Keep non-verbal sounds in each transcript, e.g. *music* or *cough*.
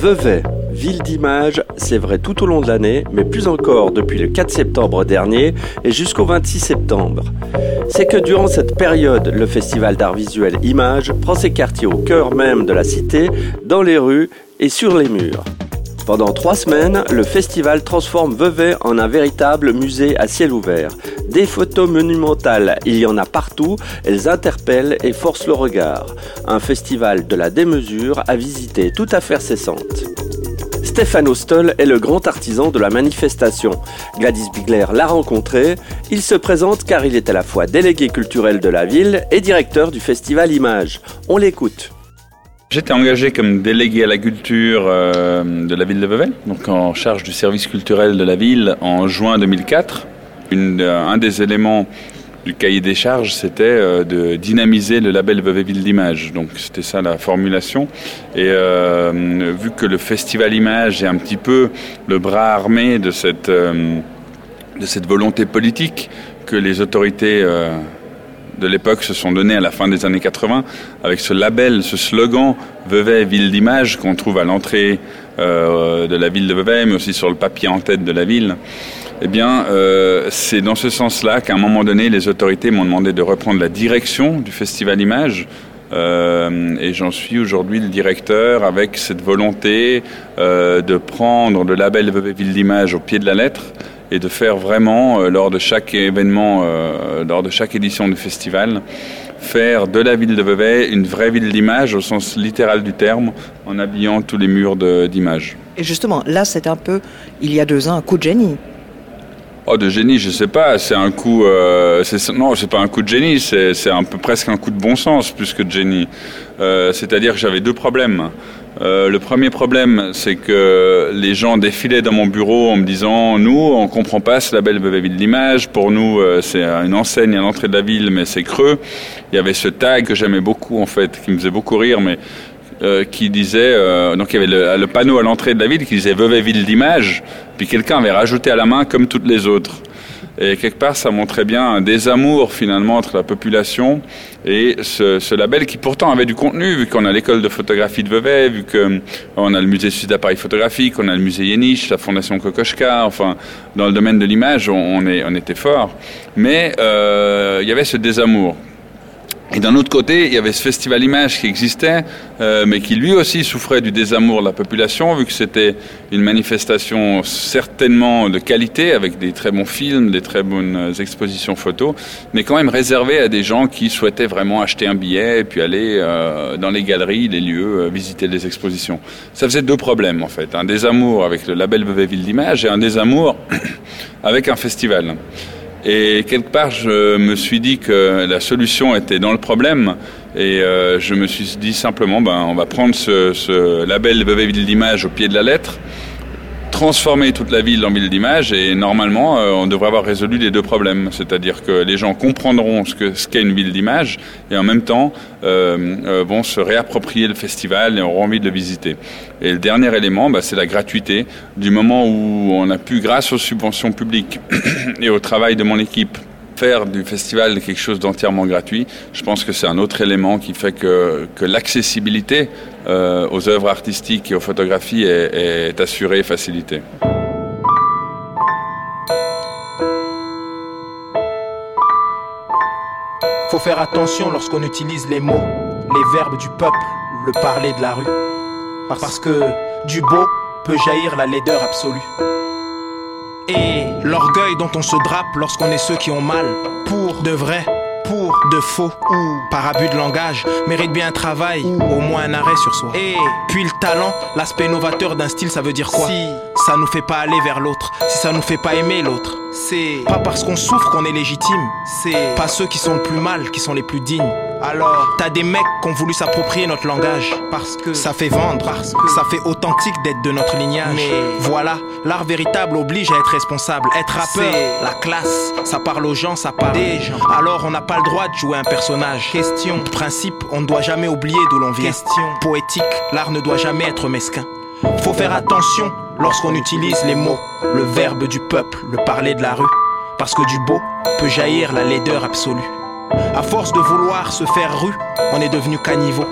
Vevey, ville d'image, c'est vrai tout au long de l'année, mais plus encore depuis le 4 septembre dernier et jusqu'au 26 septembre. C'est que durant cette période, le festival d'art visuel Image prend ses quartiers au cœur même de la cité, dans les rues et sur les murs. Pendant trois semaines, le festival transforme Vevey en un véritable musée à ciel ouvert. Des photos monumentales, il y en a partout, elles interpellent et forcent le regard. Un festival de la démesure à visiter tout à fait cessante. Stéphane Ostol est le grand artisan de la manifestation. Gladys Bigler l'a rencontré. Il se présente car il est à la fois délégué culturel de la ville et directeur du festival Image. On l'écoute. J'étais engagé comme délégué à la culture euh, de la ville de Vevey, donc en charge du service culturel de la ville en juin 2004. Euh, un des éléments du cahier des charges, c'était euh, de dynamiser le label Vevey Ville d'Image. Donc c'était ça la formulation. Et vu que le festival Image est un petit peu le bras armé de cette, de cette volonté politique que les autorités de l'époque se sont donnés à la fin des années 80 avec ce label, ce slogan Vevey ville d'image qu'on trouve à l'entrée euh, de la ville de Vevey, mais aussi sur le papier en tête de la ville. Eh bien, euh, c'est dans ce sens-là qu'à un moment donné, les autorités m'ont demandé de reprendre la direction du festival Image. Euh, et j'en suis aujourd'hui le directeur avec cette volonté de prendre le label Ville d'Image au pied de la lettre et de faire vraiment, euh, lors de chaque événement, euh, lors de chaque édition du festival, faire de la ville de Vevey une vraie ville d'image au sens littéral du terme, en habillant tous les murs d'images. Et justement, là, c'est un peu, il y a deux ans, un coup de génie. Oh, de génie, je sais pas. C'est un coup. Euh, non, c'est pas un coup de génie. C'est un peu presque un coup de bon sens plus que de génie. Euh, c'est-à-dire que j'avais deux problèmes. Euh, le premier problème, c'est que les gens défilaient dans mon bureau en me disant Nous, on comprend pas ce label Vevey Ville d'Image. Pour nous, euh, c'est une enseigne à l'entrée de la ville, mais c'est creux. Il y avait ce tag que j'aimais beaucoup, en fait, qui me faisait beaucoup rire, mais euh, qui disait donc il y avait le, panneau à l'entrée de la ville qui disait Vevey Ville d'Image, puis quelqu'un avait rajouté à la main comme toutes les autres. Et quelque part, ça montrait bien un désamour finalement entre la population et ce, label qui pourtant avait du contenu, vu qu'on a l'école de photographie de Vevey, vu qu'on a le musée suisse d'appareils photographiques, on a le musée Yeniche, la fondation Kokoschka, enfin, dans le domaine de l'image, on était fort. Mais euh, il y avait ce désamour. Et d'un autre côté, il y avait ce festival Image qui existait, euh, mais qui lui aussi souffrait du désamour de la population, vu que c'était une manifestation certainement de qualité, avec des très bons films, des très bonnes expositions photos, mais quand même réservée à des gens qui souhaitaient vraiment acheter un billet et puis aller euh, dans les galeries, les lieux, euh, visiter les expositions. Ça faisait deux problèmes en fait, un désamour avec le label Vevey Ville d'Image et un désamour *coughs* avec un festival. Et quelque part, je me suis dit que la solution était dans le problème. Et euh, je me suis dit simplement, ben, on va prendre ce, ce label Ville d'Image au pied de la lettre transformer toute la ville en ville d'image et normalement euh, on devrait avoir résolu les deux problèmes. C'est-à-dire que les gens comprendront ce qu'est une ville d'image et en même temps euh, euh, vont se réapproprier le festival et auront envie de le visiter. Et le dernier élément, bah, c'est la gratuité. Du moment où on a pu, grâce aux subventions publiques *clears throat* et au travail de mon équipe, faire du festival quelque chose d'entièrement gratuit, je pense que c'est un autre élément qui fait que, que l'accessibilité euh, aux œuvres artistiques et aux photographies est, assurée et facilitée. Faut faire attention lorsqu'on utilise les mots, les verbes du peuple, le parler de la rue. Parce que du beau peut jaillir la laideur absolue. Et l'orgueil dont on se drape lorsqu'on est ceux qui ont mal, pour. De vrai, pour. De faux, ou. Par abus de langage, mérite bien un travail, ou. Au moins un arrêt sur soi. Et puis le talent, l'aspect novateur d'un style, ça veut dire quoi? Si. Ça nous fait pas aller vers l'autre, si ça nous fait pas aimer l'autre, c'est. Pas parce qu'on souffre qu'on est légitime, c'est. Pas ceux qui sont le plus mal qui sont les plus dignes. Alors, t'as des mecs qui ont voulu s'approprier notre langage parce que ça fait vendre, parce que ça fait authentique d'être de notre lignage. Mais voilà, l'art véritable oblige à être responsable, être rappeur, la classe, ça parle aux gens, ça parle des gens. Alors, on n'a pas le droit de jouer un personnage. Question, principe, on ne doit jamais oublier d'où l'on vient. Question, poétique, l'art ne doit jamais être mesquin. Faut faire attention lorsqu'on utilise les mots, le verbe du peuple, le parler de la rue, parce que du beau peut jaillir la laideur absolue. À force de vouloir se faire rue, on est devenu caniveau.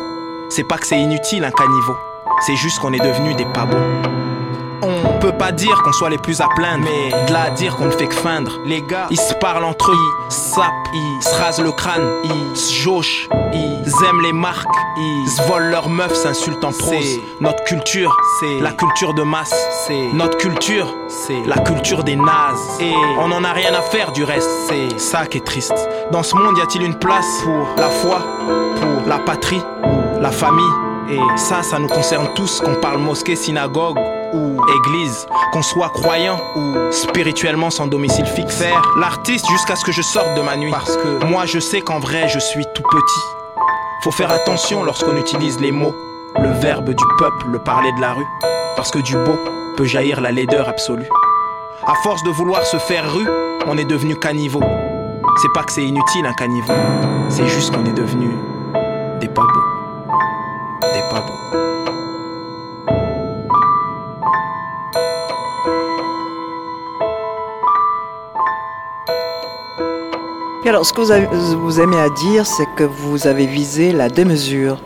C'est pas que c'est inutile un caniveau, c'est juste qu'on est devenu des pas bons. On peut pas dire qu'on soit les plus à plaindre, mais de là à dire qu'on ne fait que feindre. Les gars, ils se parlent entre eux, ils sapent, ils se rasent le crâne, ils se jauchent, ils aiment les marques, ils se volent leurs meufs, s'insultent en prose. Notre culture, c'est la culture de masse. C'est notre culture, c'est la culture des nazes. Et on en a rien à faire du reste, c'est ça qui est triste. Dans ce monde, y a-t-il une place pour la foi, pour la patrie, la famille? Et ça, ça nous concerne tous, qu'on parle mosquée, synagogue ou église, qu'on soit croyant ou spirituellement sans domicile fixe. Faire l'artiste jusqu'à ce que je sorte de ma nuit. Parce que moi, je sais qu'en vrai, je suis tout petit. Faut faire attention lorsqu'on utilise les mots, le verbe du peuple, le parler de la rue. Parce que du beau peut jaillir la laideur absolue. À force de vouloir se faire rue, on est devenu caniveau. C'est pas que c'est inutile un caniveau, c'est juste qu'on est devenu des pas beaux des pas beaux. Alors, ce que vous, aimez à dire, c'est que vous avez visé la démesure.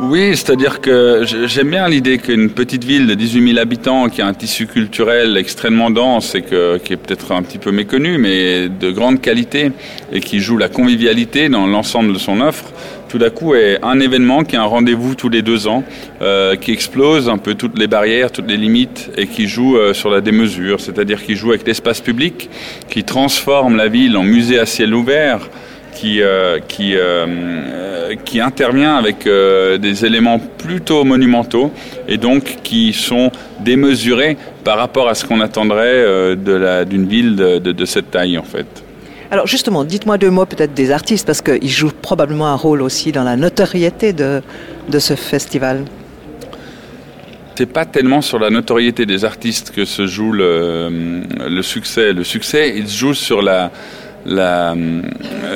Oui, c'est-à-dire que j'aime bien l'idée qu'une petite ville de 18 000 habitants qui a un tissu culturel extrêmement dense et qui est peut-être un petit peu méconnu, mais de grande qualité et qui joue la convivialité dans l'ensemble de son offre, tout d'un coup est un événement qui est un rendez-vous tous les deux ans, euh, qui explose un peu toutes les barrières, toutes les limites et qui joue euh, sur la démesure, c'est-à-dire qui joue avec l'espace public, qui transforme la ville en musée à ciel ouvert qui, euh, qui, euh, euh, qui intervient avec euh, des éléments plutôt monumentaux et donc qui sont démesurés par rapport à ce qu'on attendrait euh, d'une ville de, de- de cette taille en fait. Alors justement, dites-moi deux mots peut-être des artistes, parce qu'ils jouent probablement un rôle aussi dans la notoriété de, de ce festival. C'est pas tellement sur la notoriété des artistes que se joue le, le succès. Le succès, il se joue sur la la-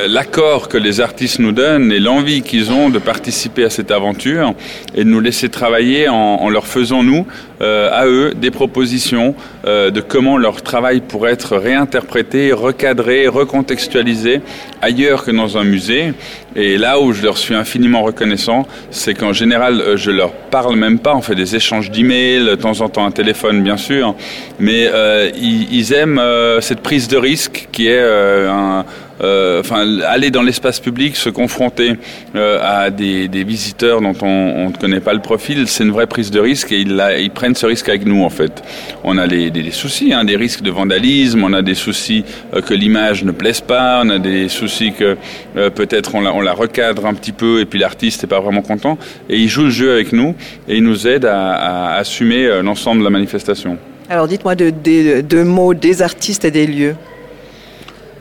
l'accord que les artistes nous donnent et l'envie qu'ils ont de participer à cette aventure et de nous laisser travailler en, leur faisant, nous, euh, à eux, des propositions euh, de comment leur travail pourrait être réinterprété, recadré, recontextualisé ailleurs que dans un musée. Et là où je leur suis infiniment reconnaissant, c'est qu'en général, euh, je leur parle même pas. On fait des échanges d'emails, de temps en temps un téléphone, bien sûr, mais ils, aiment cette prise de risque qui est euh, enfin, aller dans l'espace public, se confronter euh, à des, visiteurs dont on, ne connaît pas le profil, c'est une vraie prise de risque et ils, prennent ce risque avec nous en fait. On a des, soucis, hein, des risques de vandalisme, on a des soucis euh, que l'image ne plaise pas, on a des soucis que peut-être on la, recadre un petit peu et puis l'artiste n'est pas vraiment content. Et ils jouent le jeu avec nous et ils nous aident à, assumer l'ensemble de la manifestation. Alors dites-moi deux, deux mots des artistes et des lieux.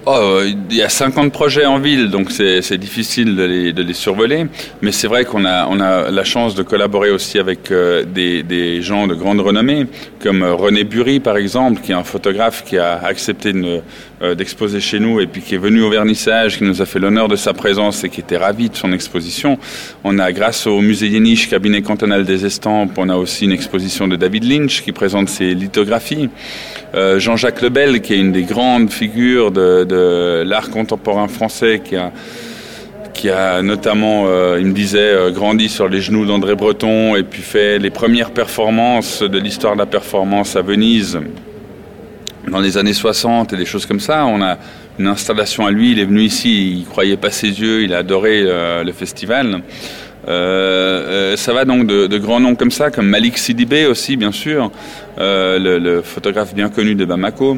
Oh, euh, il y a 50 projets en ville, donc c'est difficile de les, de les survoler. Mais c'est vrai qu'on a, on a la chance de collaborer aussi avec euh, des, des gens de grande renommée, comme René Bury, par exemple, qui est un photographe qui a accepté euh, d'exposer chez nous et puis qui est venu au vernissage, qui nous a fait l'honneur de sa présence et qui était ravi de son exposition. On a, grâce au musée Yéniche, cabinet cantonal des estampes, on a aussi une exposition de David Lynch qui présente ses lithographies. Euh, Jean-Jacques Lebel, qui est une des grandes figures de, l'art contemporain français, qui a qui a notamment, euh, il me disait, euh, grandi sur les genoux d'André Breton et puis fait les premières performances de l'histoire de la performance à Venise dans les années 60 et des choses comme ça. On a une installation à lui, il est venu ici, il croyait pas ses yeux, il a adoré euh, le festival. Euh, euh, ça va donc de, de grands noms comme ça, comme Malik Sidibé aussi, bien sûr, euh, le, le photographe bien connu de Bamako,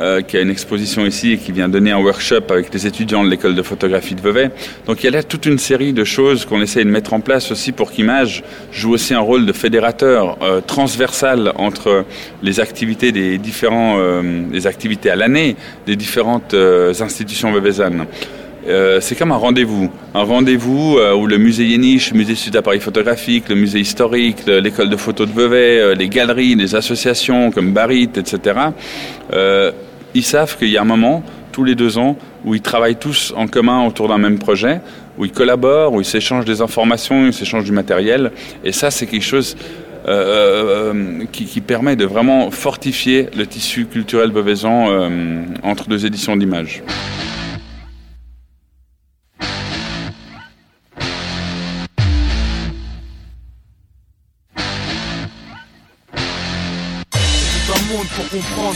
euh, qui a une exposition ici et qui vient donner un workshop avec les étudiants de l'école de photographie de Vevey. Donc il y a là toute une série de choses qu'on essaie de mettre en place aussi pour qu'Image joue aussi un rôle de fédérateur euh, transversal entre les activités des différents, euh, les activités à l'année des différentes institutions veveysannes. C'est comme un rendez-vous. Un rendez-vous où le musée Yéniche, le musée sud d'appareil photographique, le musée historique, le- l'école de photo de Vevey, les galeries, les associations comme Barit, etc., ils savent qu'il y a un moment, tous les deux ans, où ils travaillent tous en commun autour d'un même projet, où ils collaborent, où ils s'échangent des informations, ils s'échangent du matériel. Et ça, c'est quelque chose euh, euh, qui, permet de vraiment fortifier le tissu culturel bevaisan euh, entre deux éditions d'images.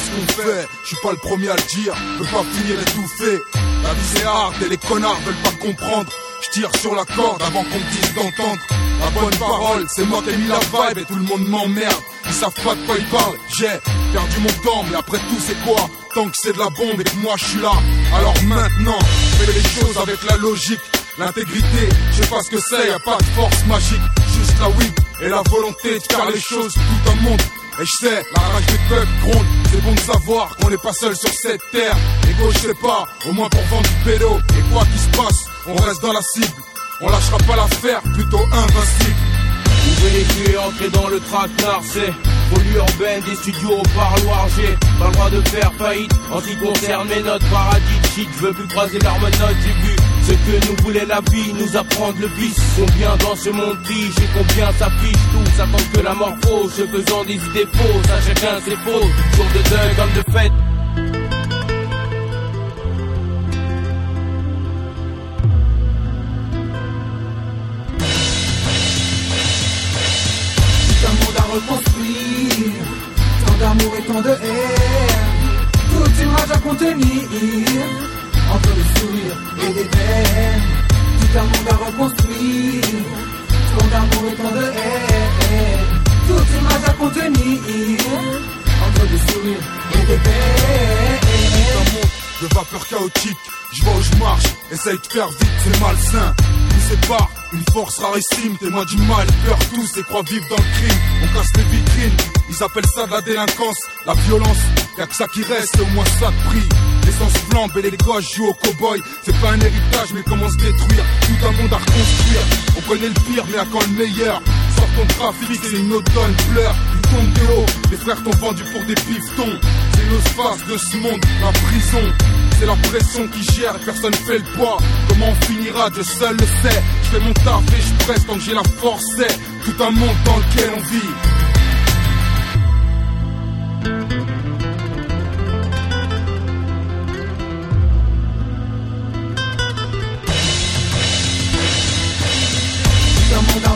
Ce qu'on fait. Je suis pas le premier à le dire, je veux pas finir étouffé. La vie c'est hard et les connards veulent pas comprendre. Je tire sur la corde avant qu'on me dise d'entendre. La bonne parole, c'est moi qui ai mis la vibe et tout le monde m'emmerde. Ils savent pas de quoi ils parlent. J'ai perdu mon temps, mais après tout c'est quoi? Tant que c'est de la bombe et que moi je suis là. Alors maintenant, fais les choses avec la logique. L'intégrité, je sais pas ce que c'est, y a pas de force magique, juste la oui et la volonté de faire les choses tout un monde. Et je sais, la rage des peuples gronde, c'est bon de savoir qu'on n'est pas seul sur cette terre. Et je sais pas, au moins pour vendre du pédo. Et quoi qu'il se passe, on reste dans la cible. On lâchera pas l'affaire, plutôt invincible. Ouvrez les yeux, entrez dans le traquenard, c'est folie urbaine des studios au parloir. J'ai pas le droit de faire faillite en ce qui concerne mes notes paradis. Je veux plus croiser l'arme note, j'ai vu ce que nous voulait la vie, nous apprendre le vice. Combien dans ce monde tige et combien s'affiche Tous attendent que la mort fausse, faisant des idées fausses. À chacun ses fautes, jour de deuil comme de fête. reconstruire. Tant d'amour et tant de haine. Toute une rage à contenir. Essaye de faire vite, c'est malsain. C'est pas une force rarissime, témoin du mal, peur tous et croient vivre dans le crime. On casse les vitrines, ils appellent ça de la délinquance, la violence, y'a que ça qui reste, au moins ça de prix. L'essence flambe et les gosses jouent au cowboy. C'est pas un héritage, mais comment se détruire? Tout un monde à reconstruire. On connaît le pire, mais à quand le meilleur? Sort ton trafic, c'est une automne, pleure. Tu tombes de haut, les frères t'ont vendu pour des pistons. C'est l'osphase de ce monde, la prison. C'est la pression qui gère et personne fait le poids. Comment on finira, Dieu seul le sait. Je fais mon taf et je presse tant que j'ai la force. C'est tout un monde dans lequel on vit.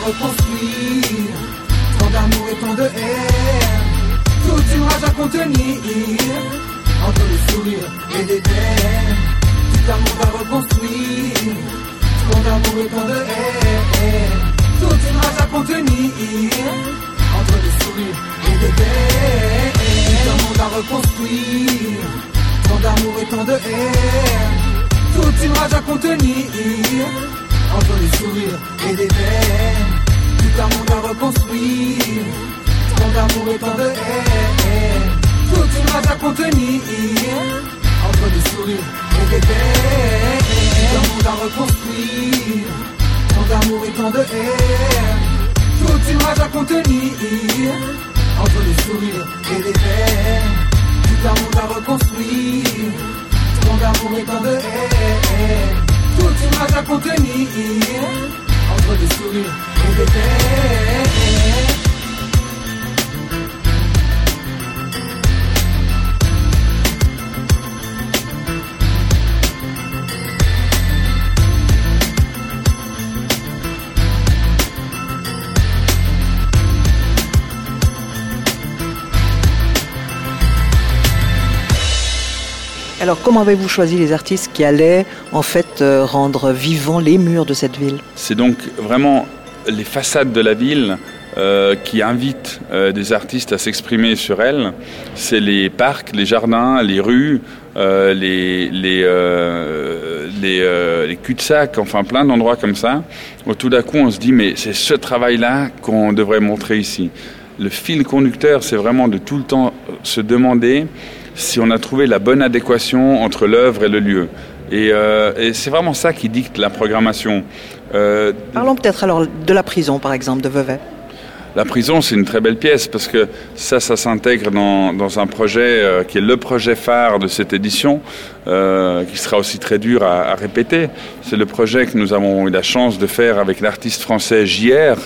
reconstruire. Tant d'amour et tant de haine. Toute une rage à contenir. Entre les sourires et peines. Tout monde à reconstruire. Tant d'amour et tant de haine. Toute une rage à contenir. Entre les sourires et peines. Tout monde à reconstruire. Tant d'amour et tant de haine. Toute une rage à contenir entre les sourires et peines. Tout monde à reconstruire, tant d'amour et tant de haine. Une rage à contenir, entre les sourires et les peines. Tout un monde à reconstruire, tant d'amour et tant de haine. Toute une rage à contenir, entre les sourires et les peines. Tout un monde à reconstruire, tant d'amour et tant de haine. Toute une rage à contenir Entre des sourires et des peines Alors, comment avez-vous choisi les artistes qui allaient en fait euh, rendre vivants les murs de cette ville? C'est donc vraiment les façades de la ville euh, qui invitent euh, des artistes à s'exprimer sur elles. C'est les parcs, les jardins, les rues, les, cul-de-sac, enfin plein d'endroits comme ça, tout d'un coup on se dit mais c'est ce travail-là qu'on devrait montrer ici. Le fil conducteur, c'est vraiment de tout le temps se demander si on a trouvé la bonne adéquation entre l'œuvre et le lieu. Euh, et, c'est vraiment ça qui dicte la programmation. Euh, Parlons peut-être alors de la prison, par exemple, de Vevey. La prison, c'est une très belle pièce parce que ça, ça s'intègre dans, dans, un projet euh, qui est le projet phare de cette édition, qui sera aussi très dur à, à répéter. C'est le projet que nous avons eu la chance de faire avec l'artiste français JR,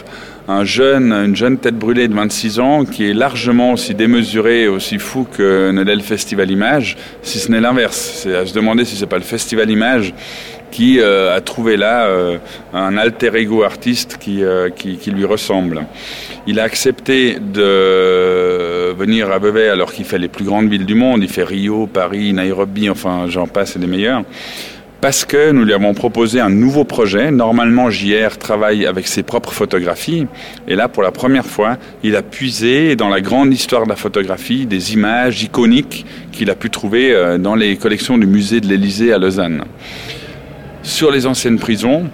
un jeune, une jeune tête brûlée de 26 ans qui est largement aussi démesuré et aussi fou que ne l'est le Festival Image, si ce n'est l'inverse. C'est à se demander si c'est pas le Festival Image qui euh, a trouvé là euh, un alter ego artiste qui, euh, qui, qui, lui ressemble. Il a accepté de venir à Vevey alors qu'il fait les plus grandes villes du monde. Il fait Rio, Paris, Nairobi, enfin j'en passe, c'est les meilleurs parce que nous lui avons proposé un nouveau projet. Normalement, JR travaille avec ses propres photographies. Et là, pour la première fois, il a puisé dans la grande histoire de la photographie des images iconiques qu'il a pu trouver euh, dans les collections du musée de l'Élysée à Lausanne. Sur les anciennes prisons,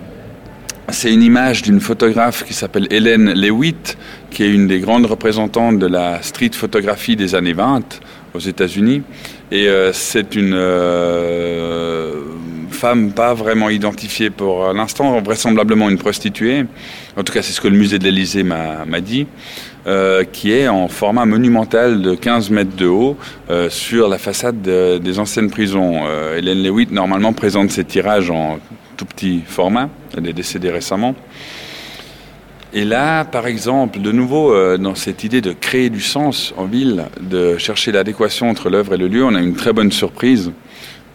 c'est une image d'une photographe qui s'appelle Hélène Lewitt, qui est une des grandes représentantes de la street photographie des années 20 aux États-Unis. Et euh, c'est une euh, femme pas vraiment identifiée pour l'instant, vraisemblablement une prostituée. En tout cas, c'est ce que le musée de l'Élysée m'a dit. Euh, qui est en format monumental de 15 mètres de haut euh, sur la façade des anciennes prisons. Euh, Hélène Lewitt, normalement, présente ses tirages en tout petit format. Elle est décédée récemment. Et là, par exemple, de nouveau, dans cette idée de créer du sens en ville, de chercher l'adéquation entre l'œuvre et le lieu, on a une très bonne surprise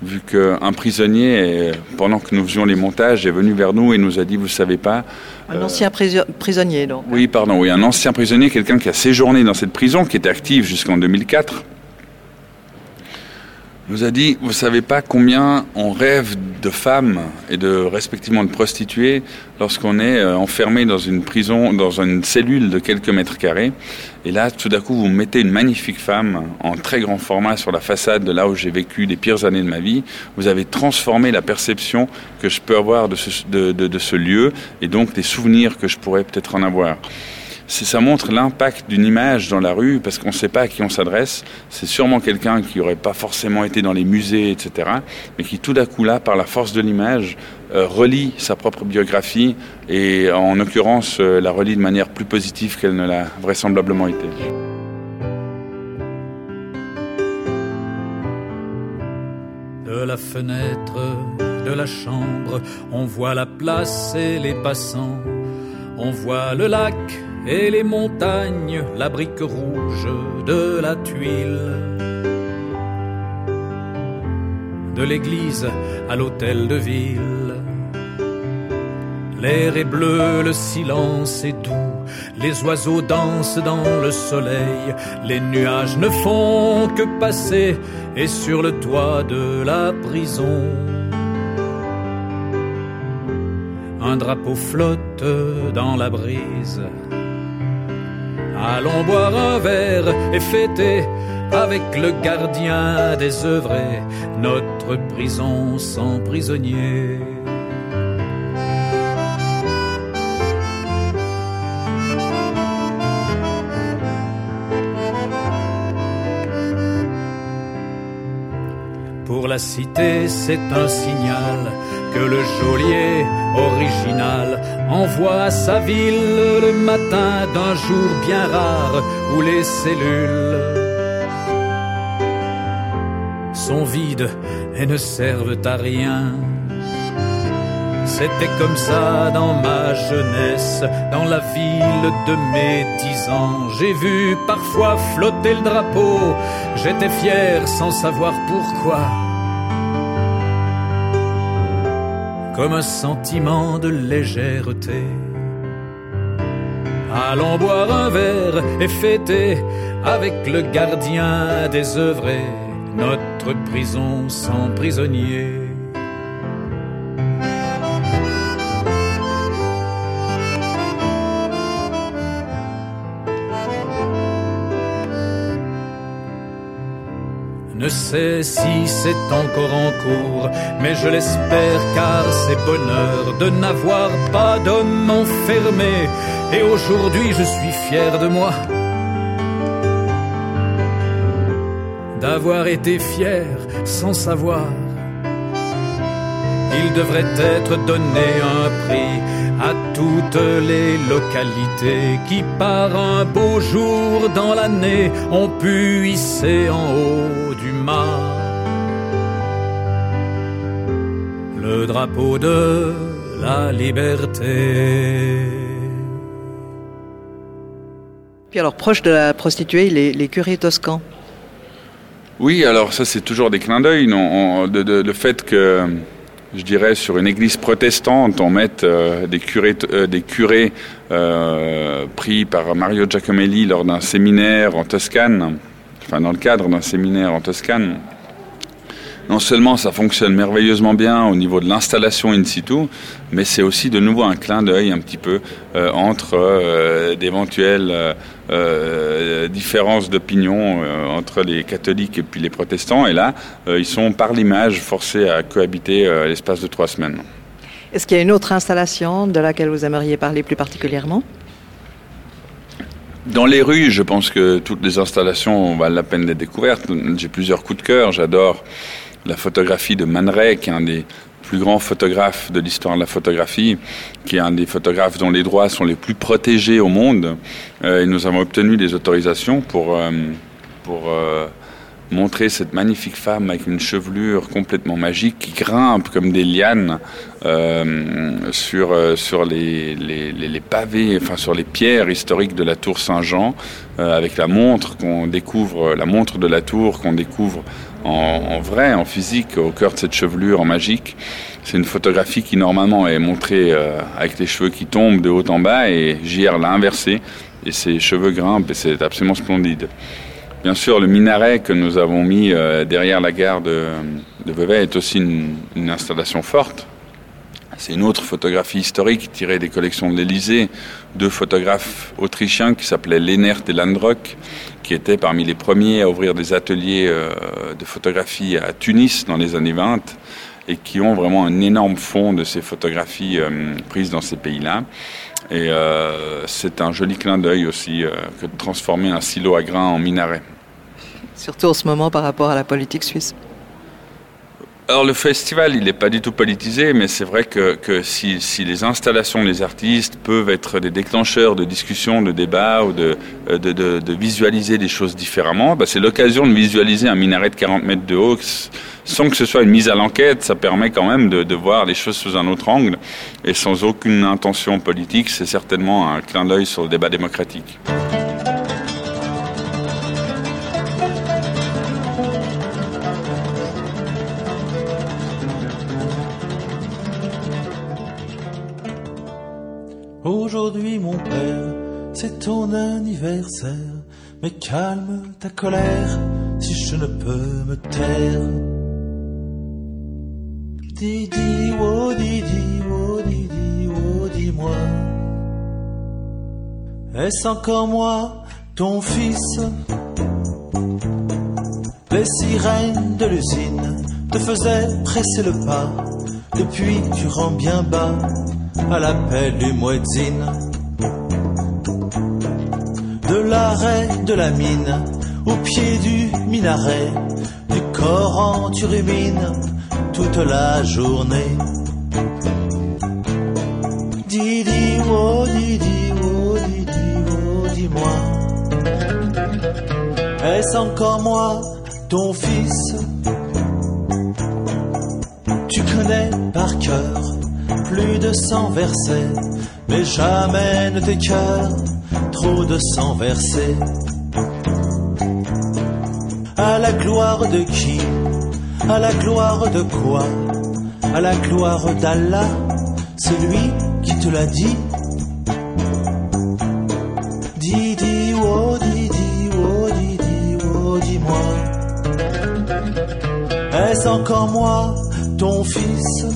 vu qu'un prisonnier, pendant que nous faisions les montages, est venu vers nous et nous a dit, vous savez pas... Un euh, ancien prisonnier, donc. Oui, pardon, oui, un ancien prisonnier, quelqu'un qui a séjourné dans cette prison, qui était active jusqu'en 2004 nous a dit, vous savez pas combien on rêve de femmes et de respectivement de prostituées lorsqu'on est euh, enfermé dans une prison, dans une cellule de quelques mètres carrés. Et là, tout d'un coup, vous mettez une magnifique femme en très grand format sur la façade de là où j'ai vécu les pires années de ma vie. Vous avez transformé la perception que je peux avoir de ce, de, de ce lieu et donc des souvenirs que je pourrais peut-être en avoir ça montre l'impact d'une image dans la rue parce qu'on ne sait pas à qui on s'adresse. C'est sûrement quelqu'un qui n'aurait pas forcément été dans les musées, etc., mais qui tout d'un coup là, par la force de l'image, euh, relie sa propre biographie et en l'occurrence euh, la relie de manière plus positive qu'elle ne l'a vraisemblablement été. De la fenêtre de la chambre, on voit la place et les passants, on voit le lac et les montagnes, la brique rouge de la tuile. De l'église à l'hôtel de ville. L'air est bleu, le silence est doux, les oiseaux dansent dans le soleil, les nuages ne font que passer, et sur le toit de la prison, un drapeau flotte dans la brise. Allons boire un verre et fêter avec le gardien des œuvres notre prison sans prisonnier. Pour la cité, c'est un signal que le geôlier original envoie à sa ville le matin d'un jour bien rare où les cellules sont vides et ne servent à rien. C'était comme ça dans ma jeunesse, dans la ville de mes dix ans. J'ai vu parfois flotter le drapeau, j'étais fier sans savoir pourquoi. Comme un sentiment de légèreté. Allons boire un verre et fêter avec le gardien des œuvres notre prison sans prisonnier. Ne sais si c'est encore en cours, mais je l'espère car c'est bonheur de n'avoir pas d'homme enfermé. Et aujourd'hui je suis fier de moi. D'avoir été fier sans savoir. Il devrait être donné un prix à toutes les localités qui par un beau jour dans l'année ont pu hisser en haut drapeau de la liberté. Puis alors, proche de la prostituée, les, les curés toscans. Oui, alors ça c'est toujours des clins d'œil, de, le fait que je dirais, sur une église protestante, on mette euh, des curés, euh, des curés euh, pris par Mario Giacomelli lors d'un séminaire en Toscane, enfin dans le cadre d'un séminaire en Toscane non seulement ça fonctionne merveilleusement bien au niveau de l'installation in situ, mais c'est aussi de nouveau un clin d'œil un petit peu euh, entre euh, d'éventuelles euh, différences d'opinion entre les catholiques et puis les protestants. Et là, ils sont par l'image forcés à cohabiter l'espace de trois semaines. Est-ce qu'il y a une autre installation de laquelle vous aimeriez parler plus particulièrement? Dans les rues, je pense que toutes les installations valent la peine d'être découvertes. J'ai plusieurs coups de cœur. J'adore la photographie de Man Ray, qui est un des plus grands photographes de l'histoire de la photographie, qui est un des photographes dont les droits sont les plus protégés au monde. Euh, et nous avons obtenu des autorisations pour, euh, pour euh, montrer cette magnifique femme avec une chevelure complètement magique qui grimpe comme des lianes sur, sur les, les, les, pavés, enfin sur les pierres historiques de la tour Saint-Jean, avec la montre qu'on découvre, la montre de la tour qu'on découvre en, vrai, en physique, au cœur de cette chevelure en magique. C'est une photographie qui normalement est montrée euh, avec les cheveux qui tombent de haut en bas et JR l'a inversé et ses cheveux grimpent et c'est absolument splendide. Bien sûr, le minaret que nous avons mis euh, derrière la gare de, de est aussi une, installation forte. C'est une autre photographie historique tirée des collections de l'Élysée, deux photographes autrichiens qui s'appelaient Lennert et Landrock, qui étaient parmi les premiers à ouvrir des ateliers euh, de photographie à Tunis dans les années 20 et qui ont vraiment un énorme fond de ces photographies euh, prises dans ces pays-là. Et euh, c'est un joli clin d'œil aussi que de transformer un silo à grains en minaret. Surtout en ce moment par rapport à la politique suisse. Alors le festival, il n'est pas du tout politisé, mais c'est vrai que, si, les installations des artistes peuvent être des déclencheurs de discussions, de débats ou de, de, visualiser des choses différemment, bah, c'est l'occasion de visualiser un minaret de 40 mètres de haut sans que ce soit une mise à l'enquête. Ça permet quand même de, voir les choses sous un autre angle et sans aucune intention politique. C'est certainement un clin d'œil sur le débat démocratique. Aujourd'hui, mon père, c'est ton anniversaire. Mais calme ta colère si je ne peux me taire. Didi, oh Didi, oh Didi, oh dis-moi. Est-ce encore moi, ton fils? Les sirènes de l'usine te faisaient presser le pas. Depuis, tu rends bien bas à l'appel du muezzin. De l'arrêt de la mine, au pied du minaret, du Coran tu rumines toute la journée. Didi, oh Didi, oh Didi, oh dis-moi, est-ce encore moi, ton fils? Tu connais par cœur plus de sang versé, mais jamais ne tes cœurs, trop de sang versé. À la gloire de qui? À la gloire de quoi? À la gloire d'Allah, c'est lui qui te l'a dit. Didi, oh Didi, oh Didi, oh dis-moi. Est-ce encore moi, ton fils?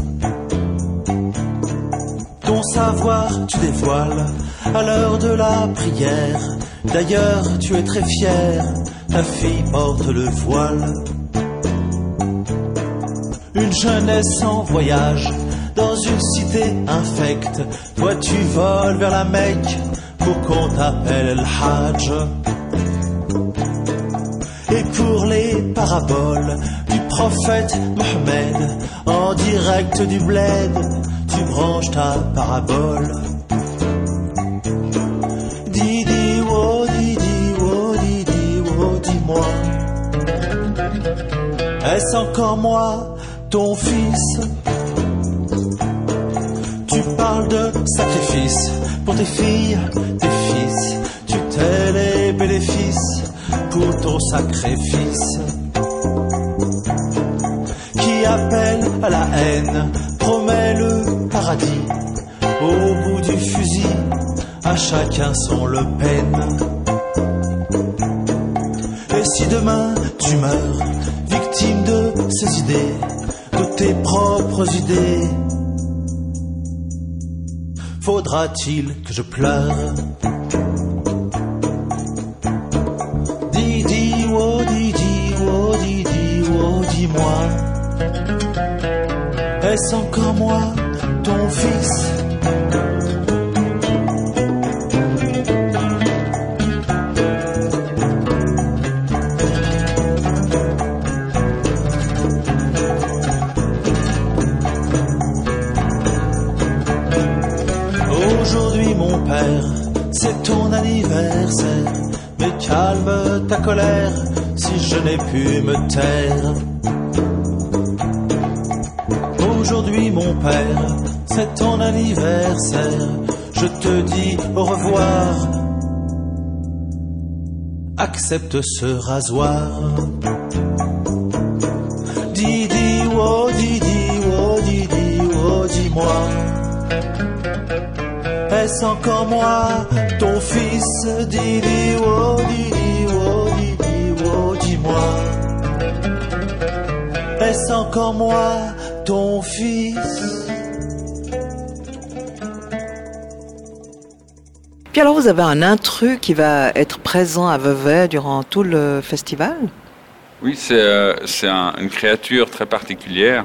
Tu dévoiles à l'heure de la prière. D'ailleurs, tu es très fier, ta fille porte le voile. Une jeunesse en voyage dans une cité infecte. Toi, tu voles vers la Mecque pour qu'on t'appelle le Hajj. Et pour les paraboles du prophète Mohammed en direct du bled, tu branches ta parabole. Didi, oh Didi, oh Didi, oh dis-moi. Est-ce encore moi, ton fils? Tu parles de sacrifice pour tes filles, tes fils. Tu t'es les bénéfices pour ton sacrifice. Qui appelle à la haine, au bout du fusil à à chacun son Le Pen. Et si demain tu meurs, victime de ces idées, de tes propres idées, faudra-t-il que je pleure? Didi, oh Didi, oh Didi, oh dis-moi, est-ce encore moi, ton fils Aujourd'hui mon père, c'est ton anniversaire. Mais calme ta colère si je n'ai pu me taire. Aujourd'hui mon père, c'est ton anniversaire. Je te dis au revoir. Accepte ce rasoir. Didi, oh Didi, oh Didi, oh dis-moi. Est-ce encore moi, ton fils? Didi, oh Didi, oh Didi, oh dis-moi Est-ce encore moi, ton fils? Puis alors vous avez un intrus qui va être présent à Vevey durant tout le festival? Oui, c'est euh, une créature très particulière,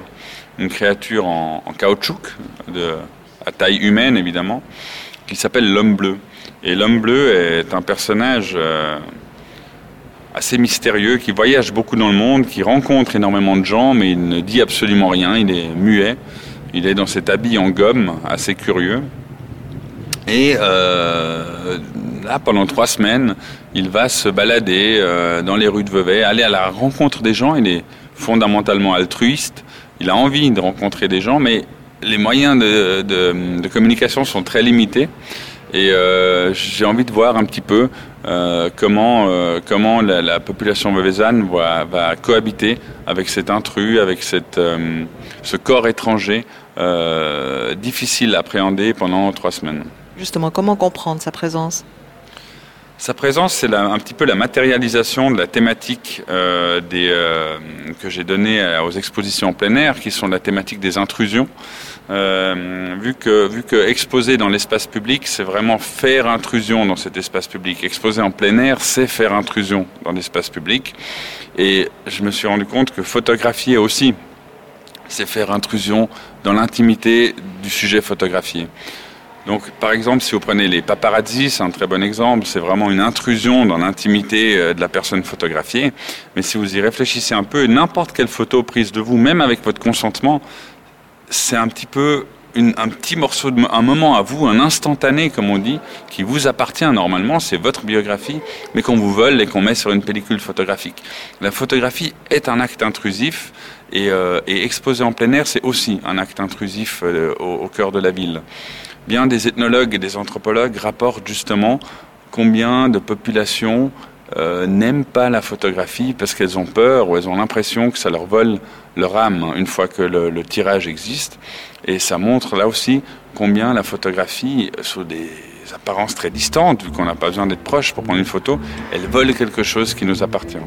une créature en, en caoutchouc, de, à taille humaine évidemment, qui s'appelle l'homme bleu. Et l'homme bleu est un personnage euh, assez mystérieux, qui voyage beaucoup dans le monde, qui rencontre énormément de gens, mais il ne dit absolument rien, il est muet, il est dans cet habit en gomme, assez curieux. Et euh, là, pendant trois semaines, il va se balader euh, dans les rues de Vevey, aller à la rencontre des gens. Il est fondamentalement altruiste. Il a envie de rencontrer des gens, mais les moyens de, communication sont très limités. Et euh, j'ai envie de voir un petit peu comment, comment la, la population veuvezane va, va cohabiter avec cet intrus, avec cette, ce corps étranger difficile à appréhender pendant trois semaines. Justement, comment comprendre sa présence? Sa présence, c'est un petit peu la matérialisation de la thématique euh, euh, que j'ai donnée aux expositions en plein air, qui sont la thématique des intrusions. Euh, vu que vu que exposer dans l'espace public, c'est vraiment faire intrusion dans cet espace public. Exposer en plein air, c'est faire intrusion dans l'espace public. Et je me suis rendu compte que photographier aussi, c'est faire intrusion dans l'intimité du sujet photographié. Donc, par exemple, si vous prenez les paparazzi, c'est un très bon exemple. C'est vraiment une intrusion dans l'intimité euh, de la personne photographiée. Mais si vous y réfléchissez un peu, n'importe quelle photo prise de vous, même avec votre consentement, c'est un petit peu un petit morceau, un moment à vous, un instantané, comme on dit, qui vous appartient normalement. C'est votre biographie, mais qu'on vous vole et qu'on met sur une pellicule photographique. La photographie est un acte intrusif. Et, euh, et exposer en plein air, c'est aussi un acte intrusif euh, au cœur de la ville. Bien des ethnologues et des anthropologues rapportent justement combien de populations euh, n'aiment pas la photographie parce qu'elles ont peur ou elles ont l'impression que ça leur vole leur âme une fois que le, le tirage existe. Et ça montre là aussi combien la photographie, sous des apparences très distantes, vu qu'on n'a pas besoin d'être proche pour prendre une photo, elle vole quelque chose qui nous appartient.